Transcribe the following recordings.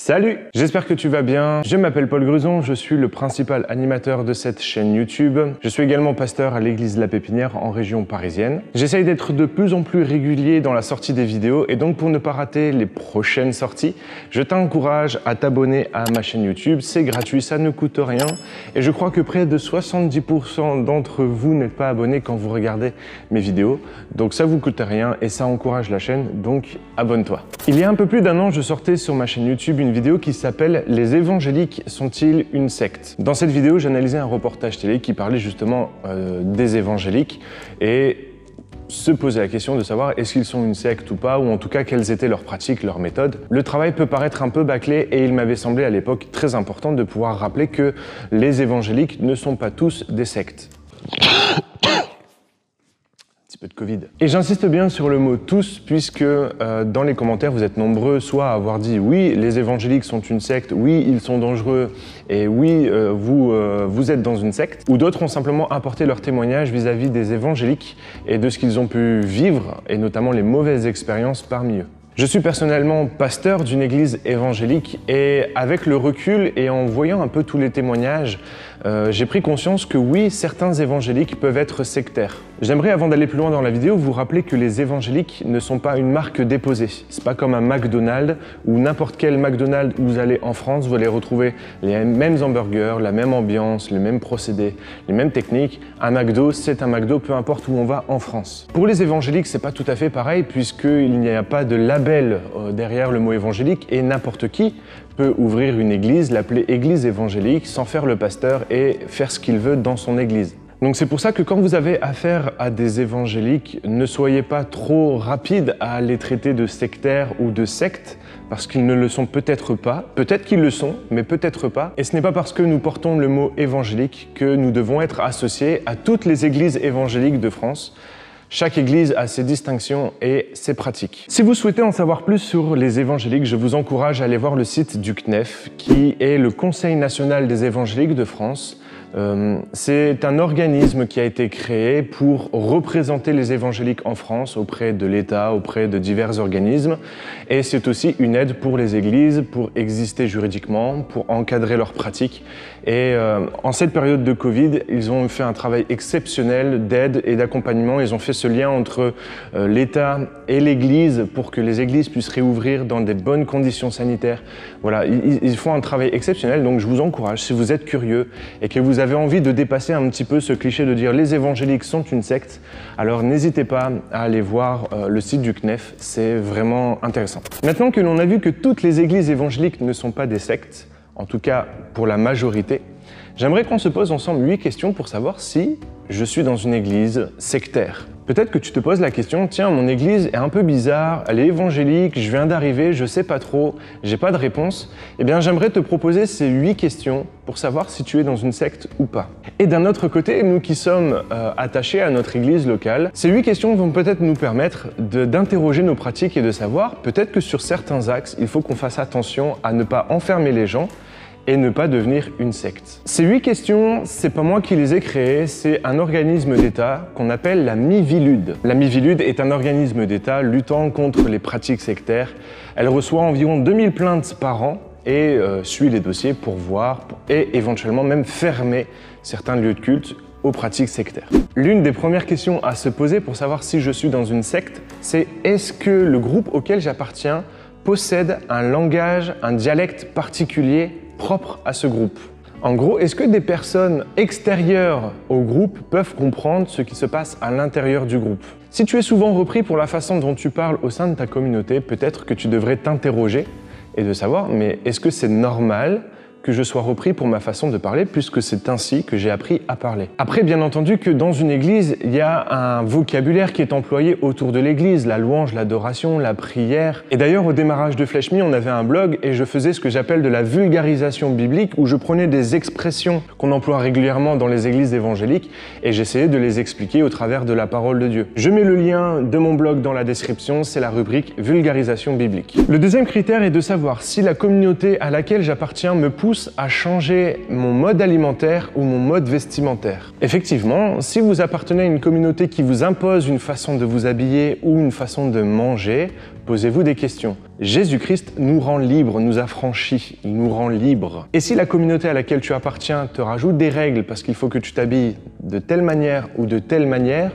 Salut J'espère que tu vas bien. Je m'appelle Paul Gruson, je suis le principal animateur de cette chaîne YouTube. Je suis également pasteur à l'église la Pépinière en région parisienne. J'essaye d'être de plus en plus régulier dans la sortie des vidéos et donc pour ne pas rater les prochaines sorties, je t'encourage à t'abonner à ma chaîne YouTube. C'est gratuit, ça ne coûte rien et je crois que près de 70% d'entre vous n'êtes pas abonnés quand vous regardez mes vidéos. Donc ça vous coûte rien et ça encourage la chaîne, donc abonne-toi. Il y a un peu plus d'un an, je sortais sur ma chaîne YouTube une vidéo qui s'appelle Les évangéliques sont-ils une secte? Dans cette vidéo, j'analysais un reportage télé qui parlait justement euh, des évangéliques et se posait la question de savoir est-ce qu'ils sont une secte ou pas, ou en tout cas quelles étaient leurs pratiques, leurs méthodes. Le travail peut paraître un peu bâclé et il m'avait semblé à l'époque très important de pouvoir rappeler que les évangéliques ne sont pas tous des sectes Et j'insiste bien sur le mot tous, puisque euh, dans les commentaires, vous êtes nombreux soit à avoir dit oui, les évangéliques sont une secte, oui, ils sont dangereux, et oui, euh, vous, euh, vous êtes dans une secte, ou d'autres ont simplement apporté leur témoignage vis-à-vis -vis des évangéliques et de ce qu'ils ont pu vivre, et notamment les mauvaises expériences parmi eux. Je suis personnellement pasteur d'une église évangélique et avec le recul et en voyant un peu tous les témoignages, euh, j'ai pris conscience que oui, certains évangéliques peuvent être sectaires. J'aimerais avant d'aller plus loin dans la vidéo vous rappeler que les évangéliques ne sont pas une marque déposée. C'est pas comme un McDonald's ou n'importe quel McDonald's où vous allez en France, vous allez retrouver les mêmes hamburgers, la même ambiance, les mêmes procédés, les mêmes techniques. Un McDo, c'est un McDo peu importe où on va en France. Pour les évangéliques, c'est pas tout à fait pareil puisqu'il n'y a pas de label euh, derrière le mot évangélique et n'importe qui peut ouvrir une église, l'appeler église évangélique, sans faire le pasteur et faire ce qu'il veut dans son église. Donc c'est pour ça que quand vous avez affaire à des évangéliques, ne soyez pas trop rapide à les traiter de sectaires ou de sectes, parce qu'ils ne le sont peut-être pas, peut-être qu'ils le sont, mais peut-être pas. Et ce n'est pas parce que nous portons le mot évangélique que nous devons être associés à toutes les églises évangéliques de France. Chaque église a ses distinctions et ses pratiques. Si vous souhaitez en savoir plus sur les évangéliques, je vous encourage à aller voir le site du CNEF, qui est le Conseil national des évangéliques de France, euh, c'est un organisme qui a été créé pour représenter les évangéliques en France auprès de l'État, auprès de divers organismes. Et c'est aussi une aide pour les églises, pour exister juridiquement, pour encadrer leurs pratiques. Et euh, en cette période de Covid, ils ont fait un travail exceptionnel d'aide et d'accompagnement. Ils ont fait ce lien entre euh, l'État et l'Église pour que les églises puissent réouvrir dans des bonnes conditions sanitaires. Voilà, ils, ils font un travail exceptionnel. Donc je vous encourage, si vous êtes curieux et que vous vous avez envie de dépasser un petit peu ce cliché de dire les évangéliques sont une secte, alors n'hésitez pas à aller voir euh, le site du CNEF, c'est vraiment intéressant. Maintenant que l'on a vu que toutes les églises évangéliques ne sont pas des sectes, en tout cas pour la majorité, j'aimerais qu'on se pose ensemble huit questions pour savoir si je suis dans une église sectaire. Peut-être que tu te poses la question, tiens, mon église est un peu bizarre, elle est évangélique, je viens d'arriver, je sais pas trop, j'ai pas de réponse. Eh bien, j'aimerais te proposer ces huit questions pour savoir si tu es dans une secte ou pas. Et d'un autre côté, nous qui sommes euh, attachés à notre église locale, ces huit questions vont peut-être nous permettre d'interroger nos pratiques et de savoir peut-être que sur certains axes, il faut qu'on fasse attention à ne pas enfermer les gens et ne pas devenir une secte. Ces huit questions, c'est pas moi qui les ai créées, c'est un organisme d'État qu'on appelle la Mivilude. La Mivilude est un organisme d'État luttant contre les pratiques sectaires. Elle reçoit environ 2000 plaintes par an et euh, suit les dossiers pour voir et éventuellement même fermer certains lieux de culte aux pratiques sectaires. L'une des premières questions à se poser pour savoir si je suis dans une secte, c'est est-ce que le groupe auquel j'appartiens possède un langage, un dialecte particulier propre à ce groupe. En gros, est-ce que des personnes extérieures au groupe peuvent comprendre ce qui se passe à l'intérieur du groupe? Si tu es souvent repris pour la façon dont tu parles au sein de ta communauté, peut-être que tu devrais t'interroger et de savoir, mais est-ce que c'est normal que je sois repris pour ma façon de parler, puisque c'est ainsi que j'ai appris à parler. Après, bien entendu que dans une église, il y a un vocabulaire qui est employé autour de l'église, la louange, l'adoration, la prière. Et d'ailleurs, au démarrage de Flèche on avait un blog et je faisais ce que j'appelle de la vulgarisation biblique, où je prenais des expressions qu'on emploie régulièrement dans les églises évangéliques et j'essayais de les expliquer au travers de la parole de Dieu. Je mets le lien de mon blog dans la description, c'est la rubrique vulgarisation biblique. Le deuxième critère est de savoir si la communauté à laquelle j'appartiens me pousse à changer mon mode alimentaire ou mon mode vestimentaire. Effectivement, si vous appartenez à une communauté qui vous impose une façon de vous habiller ou une façon de manger, posez-vous des questions. Jésus-Christ nous rend libres, nous affranchit, il nous rend libres. Et si la communauté à laquelle tu appartiens te rajoute des règles parce qu'il faut que tu t'habilles de telle manière ou de telle manière,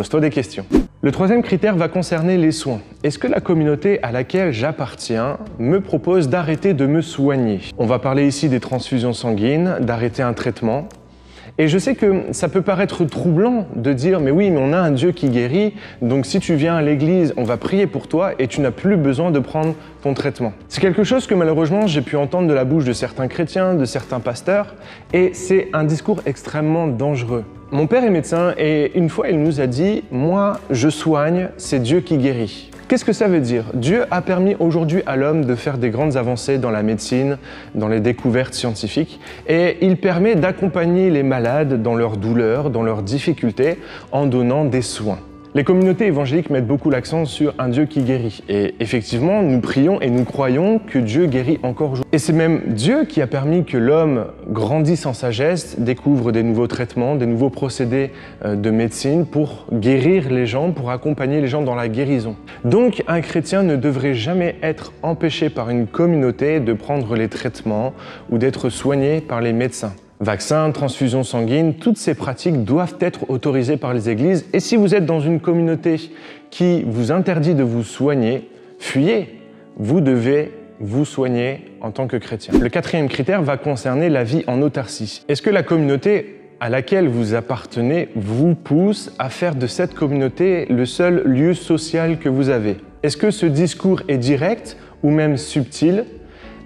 pose-toi des questions. Le troisième critère va concerner les soins. Est-ce que la communauté à laquelle j'appartiens me propose d'arrêter de me soigner? On va parler ici des transfusions sanguines, d'arrêter un traitement. Et je sais que ça peut paraître troublant de dire mais oui mais on a un Dieu qui guérit donc si tu viens à l'église on va prier pour toi et tu n'as plus besoin de prendre ton traitement. C'est quelque chose que malheureusement j'ai pu entendre de la bouche de certains chrétiens, de certains pasteurs et c'est un discours extrêmement dangereux. Mon père est médecin et une fois il nous a dit Moi, je soigne, c'est Dieu qui guérit. Qu'est-ce que ça veut dire? Dieu a permis aujourd'hui à l'homme de faire des grandes avancées dans la médecine, dans les découvertes scientifiques, et il permet d'accompagner les malades dans leurs douleurs, dans leurs difficultés, en donnant des soins. Les communautés évangéliques mettent beaucoup l'accent sur un Dieu qui guérit. Et effectivement, nous prions et nous croyons que Dieu guérit encore aujourd'hui. Et c'est même Dieu qui a permis que l'homme grandisse en sagesse, découvre des nouveaux traitements, des nouveaux procédés euh, de médecine pour guérir les gens, pour accompagner les gens dans la guérison. Donc un chrétien ne devrait jamais être empêché par une communauté de prendre les traitements ou d'être soigné par les médecins. Vaccins, transfusion sanguine, toutes ces pratiques doivent être autorisées par les églises. Et si vous êtes dans une communauté qui vous interdit de vous soigner, fuyez. Vous devez vous soigner en tant que chrétien. Le quatrième critère va concerner la vie en autarcie. Est-ce que la communauté à laquelle vous appartenez vous pousse à faire de cette communauté le seul lieu social que vous avez? Est-ce que ce discours est direct ou même subtil?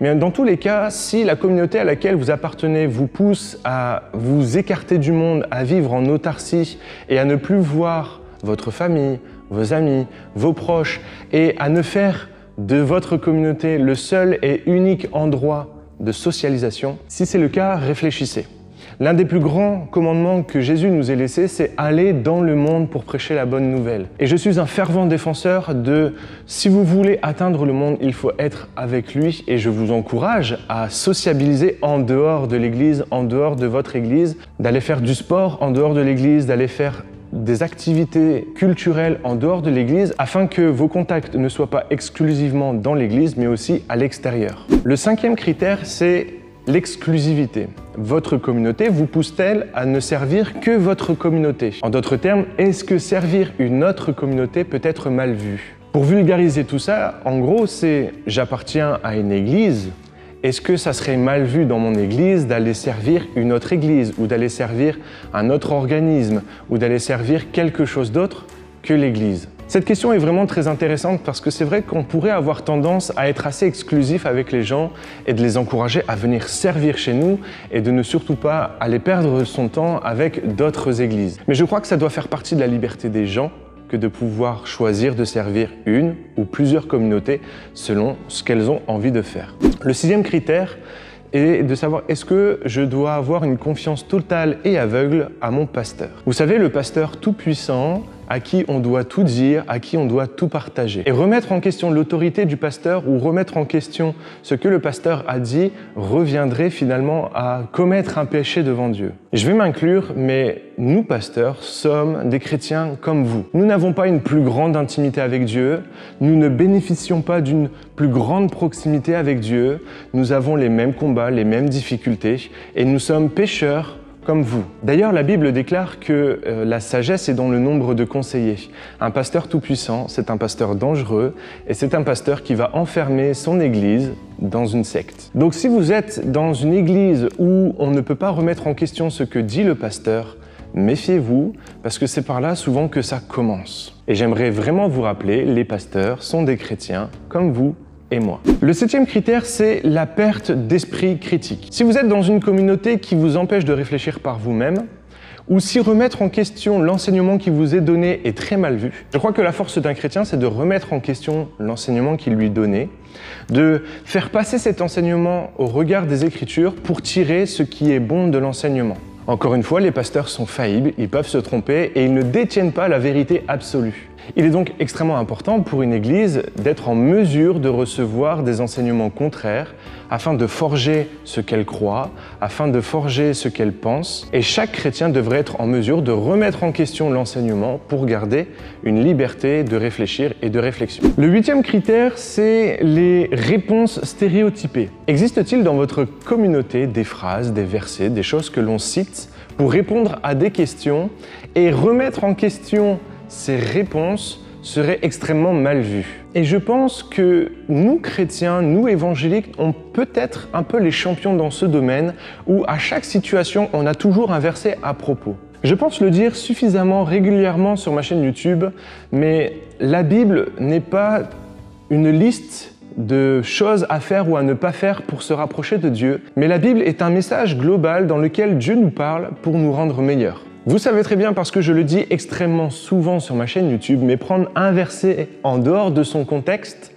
Mais dans tous les cas, si la communauté à laquelle vous appartenez vous pousse à vous écarter du monde, à vivre en autarcie et à ne plus voir votre famille, vos amis, vos proches et à ne faire de votre communauté le seul et unique endroit de socialisation, si c'est le cas, réfléchissez. L'un des plus grands commandements que Jésus nous ait laissé, c'est aller dans le monde pour prêcher la bonne nouvelle. Et je suis un fervent défenseur de si vous voulez atteindre le monde, il faut être avec lui et je vous encourage à sociabiliser en dehors de l'église, en dehors de votre église, d'aller faire du sport en dehors de l'église, d'aller faire des activités culturelles en dehors de l'Église afin que vos contacts ne soient pas exclusivement dans l'Église mais aussi à l'extérieur. Le cinquième critère, c'est l'exclusivité. Votre communauté vous pousse-t-elle à ne servir que votre communauté? En d'autres termes, est-ce que servir une autre communauté peut être mal vu? Pour vulgariser tout ça, en gros, c'est j'appartiens à une église. Est-ce que ça serait mal vu dans mon église d'aller servir une autre église ou d'aller servir un autre organisme ou d'aller servir quelque chose d'autre que l'église? Cette question est vraiment très intéressante parce que c'est vrai qu'on pourrait avoir tendance à être assez exclusif avec les gens et de les encourager à venir servir chez nous et de ne surtout pas aller perdre son temps avec d'autres églises. Mais je crois que ça doit faire partie de la liberté des gens que de pouvoir choisir de servir une ou plusieurs communautés selon ce qu'elles ont envie de faire. Le sixième critère est de savoir est-ce que je dois avoir une confiance totale et aveugle à mon pasteur? Vous savez, le pasteur tout-puissant, à qui on doit tout dire, à qui on doit tout partager. Et remettre en question l'autorité du pasteur ou remettre en question ce que le pasteur a dit reviendrait finalement à commettre un péché devant Dieu. Je vais m'inclure, mais nous, pasteurs, sommes des chrétiens comme vous. Nous n'avons pas une plus grande intimité avec Dieu, nous ne bénéficions pas d'une plus grande proximité avec Dieu, nous avons les mêmes combats, les mêmes difficultés, et nous sommes pécheurs comme vous. D'ailleurs, la Bible déclare que euh, la sagesse est dans le nombre de conseillers. Un pasteur tout-puissant, c'est un pasteur dangereux et c'est un pasteur qui va enfermer son Église dans une secte. Donc si vous êtes dans une Église où on ne peut pas remettre en question ce que dit le pasteur, méfiez-vous parce que c'est par là souvent que ça commence. Et j'aimerais vraiment vous rappeler, les pasteurs sont des chrétiens comme vous Le septième critère, c'est la perte d'esprit critique. Si vous êtes dans une communauté qui vous empêche de réfléchir par vous-même, ou si remettre en question l'enseignement qui vous est donné est très mal vu, je crois que la force d'un chrétien, c'est de remettre en question l'enseignement qui lui est donné, de faire passer cet enseignement au regard des Écritures pour tirer ce qui est bon de l'enseignement. Encore une fois, les pasteurs sont faillibles, ils peuvent se tromper et ils ne détiennent pas la vérité absolue. Il est donc extrêmement important pour une Église d'être en mesure de recevoir des enseignements contraires afin de forger ce qu'elle croit, afin de forger ce qu'elle pense. Et chaque chrétien devrait être en mesure de remettre en question l'enseignement pour garder une liberté de réfléchir et de réflexion. Le huitième critère, c'est les réponses stéréotypées. Existe-t-il dans votre communauté des phrases, des versets, des choses que l'on cite pour répondre à des questions et remettre en question ces réponses seraient extrêmement mal vues. Et je pense que nous, chrétiens, nous, évangéliques, on peut être un peu les champions dans ce domaine où à chaque situation, on a toujours un verset à propos. Je pense le dire suffisamment régulièrement sur ma chaîne YouTube, mais la Bible n'est pas une liste de choses à faire ou à ne pas faire pour se rapprocher de Dieu, mais la Bible est un message global dans lequel Dieu nous parle pour nous rendre meilleurs. Vous savez très bien parce que je le dis extrêmement souvent sur ma chaîne YouTube, mais prendre un verset en dehors de son contexte,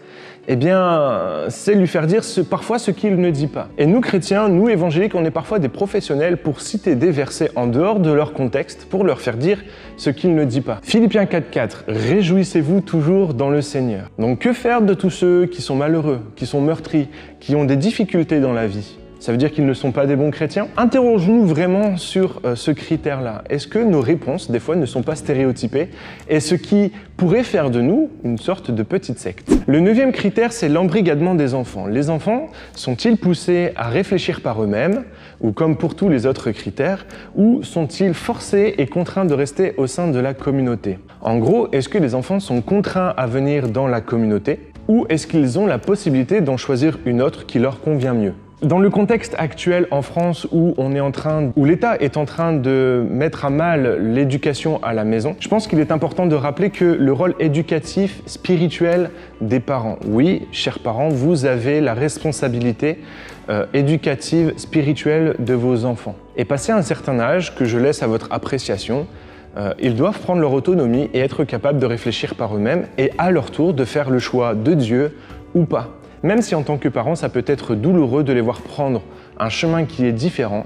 eh bien, c'est lui faire dire parfois ce qu'il ne dit pas. Et nous chrétiens, nous évangéliques, on est parfois des professionnels pour citer des versets en dehors de leur contexte, pour leur faire dire ce qu'il ne dit pas. Philippiens 4.4, réjouissez-vous toujours dans le Seigneur. Donc que faire de tous ceux qui sont malheureux, qui sont meurtris, qui ont des difficultés dans la vie? Ça veut dire qu'ils ne sont pas des bons chrétiens? Interrogeons-nous vraiment sur euh, ce critère-là. Est-ce que nos réponses, des fois, ne sont pas stéréotypées? Et ce qui pourrait faire de nous une sorte de petite secte? Le neuvième critère, c'est l'embrigadement des enfants. Les enfants sont-ils poussés à réfléchir par eux-mêmes, ou comme pour tous les autres critères, ou sont-ils forcés et contraints de rester au sein de la communauté? En gros, est-ce que les enfants sont contraints à venir dans la communauté, ou est-ce qu'ils ont la possibilité d'en choisir une autre qui leur convient mieux? Dans le contexte actuel en France où on est en train, où l'État est en train de mettre à mal l'éducation à la maison, je pense qu'il est important de rappeler que le rôle éducatif, spirituel des parents. Oui, chers parents, vous avez la responsabilité euh, éducative, spirituelle de vos enfants. Et passé un certain âge, que je laisse à votre appréciation, euh, ils doivent prendre leur autonomie et être capables de réfléchir par eux-mêmes et à leur tour de faire le choix de Dieu ou pas. Même si en tant que parent, ça peut être douloureux de les voir prendre un chemin qui est différent,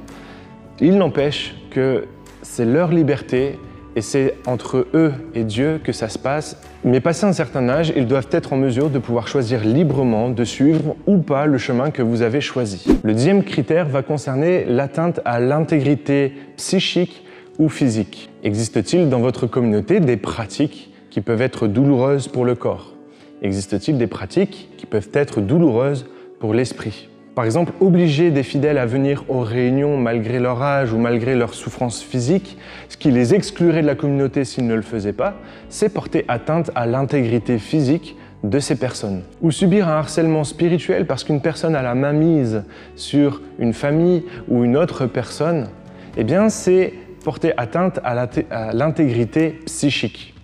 il n'empêche que c'est leur liberté et c'est entre eux et Dieu que ça se passe. Mais passé un certain âge, ils doivent être en mesure de pouvoir choisir librement de suivre ou pas le chemin que vous avez choisi. Le dixième critère va concerner l'atteinte à l'intégrité psychique ou physique. Existe-t-il dans votre communauté des pratiques qui peuvent être douloureuses pour le corps? Existe-t-il des pratiques qui peuvent être douloureuses pour l'esprit? Par exemple, obliger des fidèles à venir aux réunions malgré leur âge ou malgré leur souffrance physique, ce qui les exclurait de la communauté s'ils ne le faisaient pas, c'est porter atteinte à l'intégrité physique de ces personnes. Ou subir un harcèlement spirituel parce qu'une personne a la main mise sur une famille ou une autre personne, eh bien c'est porter atteinte à l'intégrité psychique.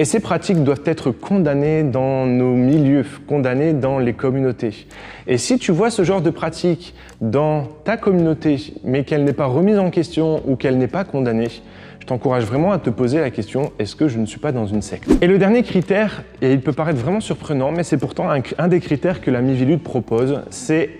Et ces pratiques doivent être condamnées dans nos milieux, condamnées dans les communautés. Et si tu vois ce genre de pratique dans ta communauté, mais qu'elle n'est pas remise en question ou qu'elle n'est pas condamnée, je t'encourage vraiment à te poser la question, est-ce que je ne suis pas dans une secte? Et le dernier critère, et il peut paraître vraiment surprenant, mais c'est pourtant un, des critères que la Mivilude propose, c'est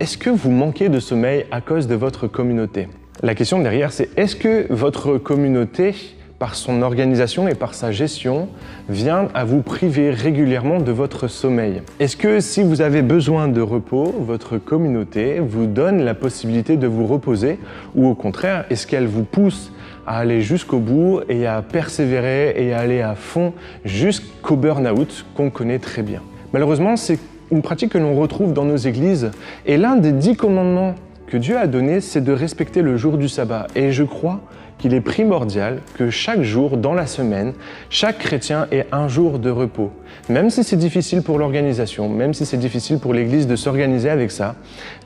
est-ce que vous manquez de sommeil à cause de votre communauté? La question derrière, c'est est-ce que votre communauté par son organisation et par sa gestion, vient à vous priver régulièrement de votre sommeil. Est-ce que si vous avez besoin de repos, votre communauté vous donne la possibilité de vous reposer ou au contraire, est-ce qu'elle vous pousse à aller jusqu'au bout et à persévérer et à aller à fond jusqu'au burn-out qu'on connaît très bien? Malheureusement, c'est une pratique que l'on retrouve dans nos églises et l'un des dix commandements que Dieu a donné, c'est de respecter le jour du sabbat. Et je crois qu'il est primordial que chaque jour dans la semaine, chaque chrétien ait un jour de repos. Même si c'est difficile pour l'organisation, même si c'est difficile pour l'Église de s'organiser avec ça,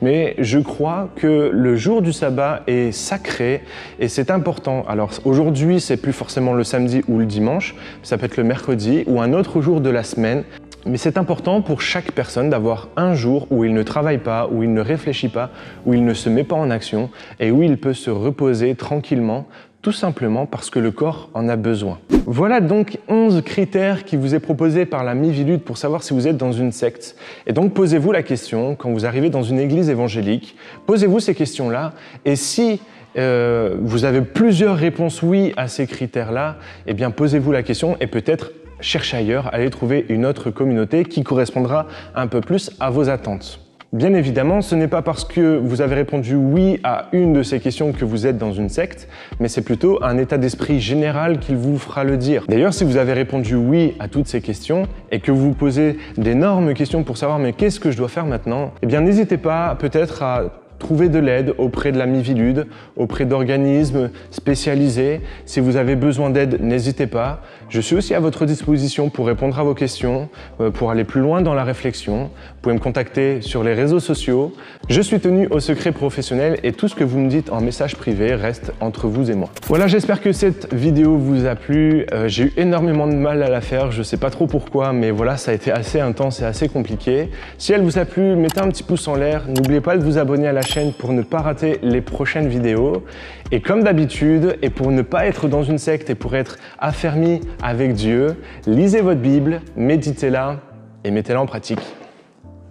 mais je crois que le jour du sabbat est sacré et c'est important. Alors aujourd'hui, c'est plus forcément le samedi ou le dimanche, ça peut être le mercredi ou un autre jour de la semaine. Mais c'est important pour chaque personne d'avoir un jour où il ne travaille pas, où il ne réfléchit pas, où il ne se met pas en action et où il peut se reposer tranquillement, tout simplement parce que le corps en a besoin. Voilà donc 11 critères qui vous est proposés par la Mivilude pour savoir si vous êtes dans une secte. Et donc posez-vous la question, quand vous arrivez dans une église évangélique, posez-vous ces questions-là et si euh, vous avez plusieurs réponses oui à ces critères-là, eh bien posez-vous la question et peut-être cherchez ailleurs, allez trouver une autre communauté qui correspondra un peu plus à vos attentes. Bien évidemment, ce n'est pas parce que vous avez répondu oui à une de ces questions que vous êtes dans une secte, mais c'est plutôt un état d'esprit général qu'il vous fera le dire. D'ailleurs, si vous avez répondu oui à toutes ces questions et que vous vous posez d'énormes questions pour savoir mais qu'est-ce que je dois faire maintenant, eh bien n'hésitez pas peut-être à Trouvez de l'aide auprès de la Mivilude, auprès d'organismes spécialisés. Si vous avez besoin d'aide, n'hésitez pas. Je suis aussi à votre disposition pour répondre à vos questions, euh, pour aller plus loin dans la réflexion. Vous pouvez me contacter sur les réseaux sociaux. Je suis tenu au secret professionnel et tout ce que vous me dites en message privé reste entre vous et moi. Voilà, j'espère que cette vidéo vous a plu. Euh, j'ai eu énormément de mal à la faire, je sais pas trop pourquoi, mais voilà, ça a été assez intense et assez compliqué. Si elle vous a plu, mettez un petit pouce en l'air. N'oubliez pas de vous abonner à la chaîne pour ne pas rater les prochaines vidéos. Et comme d'habitude, et pour ne pas être dans une secte et pour être affermi avec Dieu, lisez votre Bible, méditez-la et mettez-la en pratique.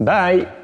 Bye